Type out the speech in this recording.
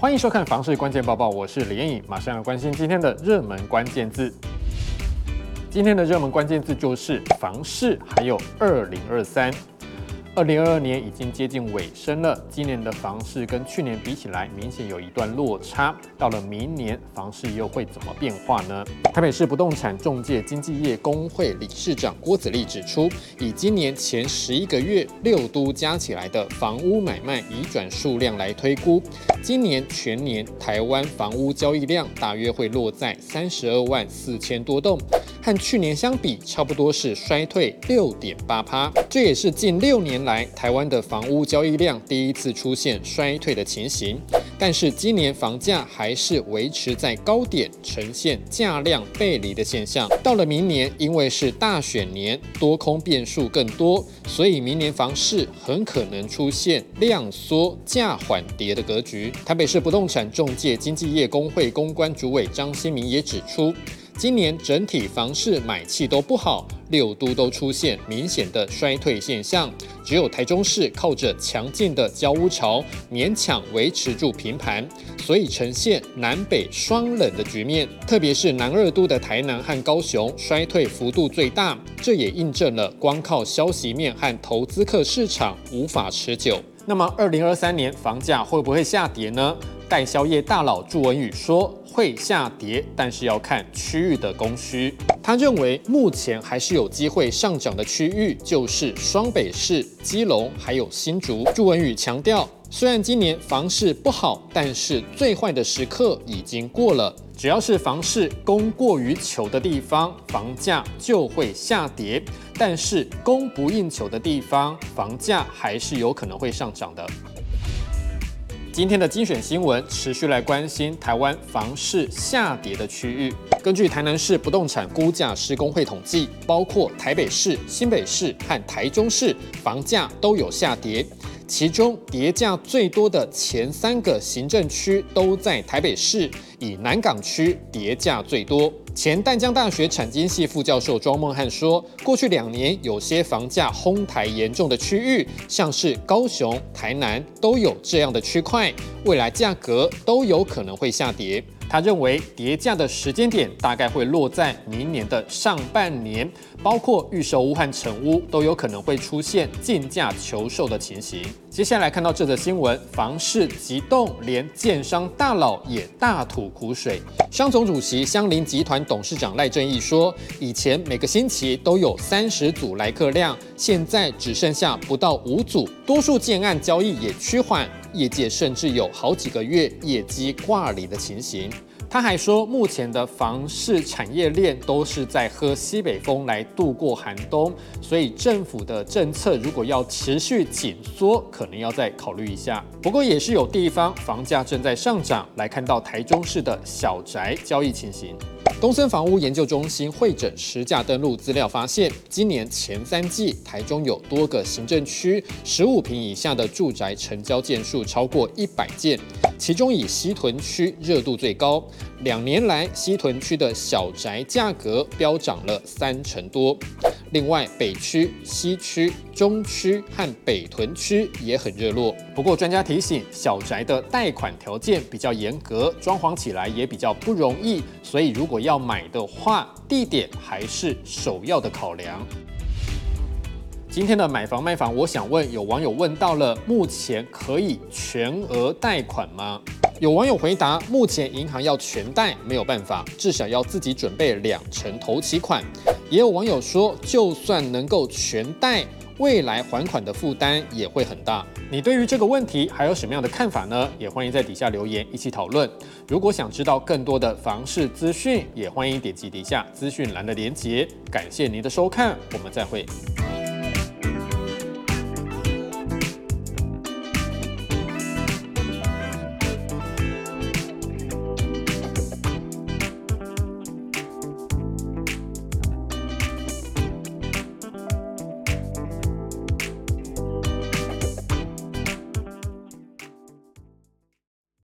欢迎收看《房市关键报报》，我是李彦颖，马上要关心今天的热门关键字。今天的热门关键字就是房市，还有二零二三。二零二二年已经接近尾声了，今年的房市跟去年比起来，明显有一段落差。到了明年，房市又会怎么变化呢？台北市不动产中介经纪业工会理事长郭子立指出，以今年前十一个月六都加起来的房屋买卖移转数量来推估，今年全年台湾房屋交易量大约会落在三十二万四千多栋。和去年相比，差不多是衰退六点八趴，这也是近六年来台湾的房屋交易量第一次出现衰退的情形。但是今年房价还是维持在高点，呈现价量背离的现象。到了明年，因为是大选年，多空变数更多，所以明年房市很可能出现量缩价缓跌的格局。台北市不动产中介经纪业工会公关主委张新民也指出。今年整体房市买气都不好，六都都出现明显的衰退现象，只有台中市靠着强劲的交屋潮勉强维持住平盘，所以呈现南北双冷的局面。特别是南二都的台南和高雄衰退幅度最大，这也印证了光靠消息面和投资客市场无法持久。那么，二零二三年房价会不会下跌呢？代销业大佬祝文宇说。会下跌，但是要看区域的供需。他认为目前还是有机会上涨的区域，就是双北市、基隆还有新竹。祝文宇强调，虽然今年房市不好，但是最坏的时刻已经过了。只要是房市供过于求的地方，房价就会下跌；但是供不应求的地方，房价还是有可能会上涨的。今天的精选新闻持续来关心台湾房市下跌的区域。根据台南市不动产估价师公会统计，包括台北市、新北市和台中市房价都有下跌。其中跌价最多的前三个行政区都在台北市，以南港区跌价最多。前淡江大学产经系副教授庄孟汉说，过去两年有些房价哄抬严重的区域，像是高雄、台南都有这样的区块，未来价格都有可能会下跌。他认为跌价的时间点大概会落在明年的上半年，包括预售屋和成屋都有可能会出现竞价求售的情形。接下来看到这则新闻，房市急冻，连建商大佬也大吐苦水。商总主席香林集团董事长赖正义说，以前每个星期都有三十组来客量，现在只剩下不到五组，多数建案交易也趋缓。业界甚至有好几个月业绩挂零的情形。他还说，目前的房市产业链都是在喝西北风来度过寒冬，所以政府的政策如果要持续紧缩，可能要再考虑一下。不过也是有地方房价正在上涨，来看到台中市的小宅交易情形。东森房屋研究中心会诊实价登录资料发现，今年前三季台中有多个行政区十五坪以下的住宅成交件数超过一百件，其中以西屯区热度最高。两年来，西屯区的小宅价格飙涨了三成多。另外，北区、西区、中区和北屯区也很热络。不过，专家提醒，小宅的贷款条件比较严格，装潢起来也比较不容易，所以如果要买的话，地点还是首要的考量。今天的买房卖房，我想问，有网友问到了，目前可以全额贷款吗？有网友回答，目前银行要全贷没有办法，至少要自己准备两成头期款。也有网友说，就算能够全贷，未来还款的负担也会很大。你对于这个问题还有什么样的看法呢？也欢迎在底下留言一起讨论。如果想知道更多的房市资讯，也欢迎点击底下资讯栏的链接。感谢您的收看，我们再会。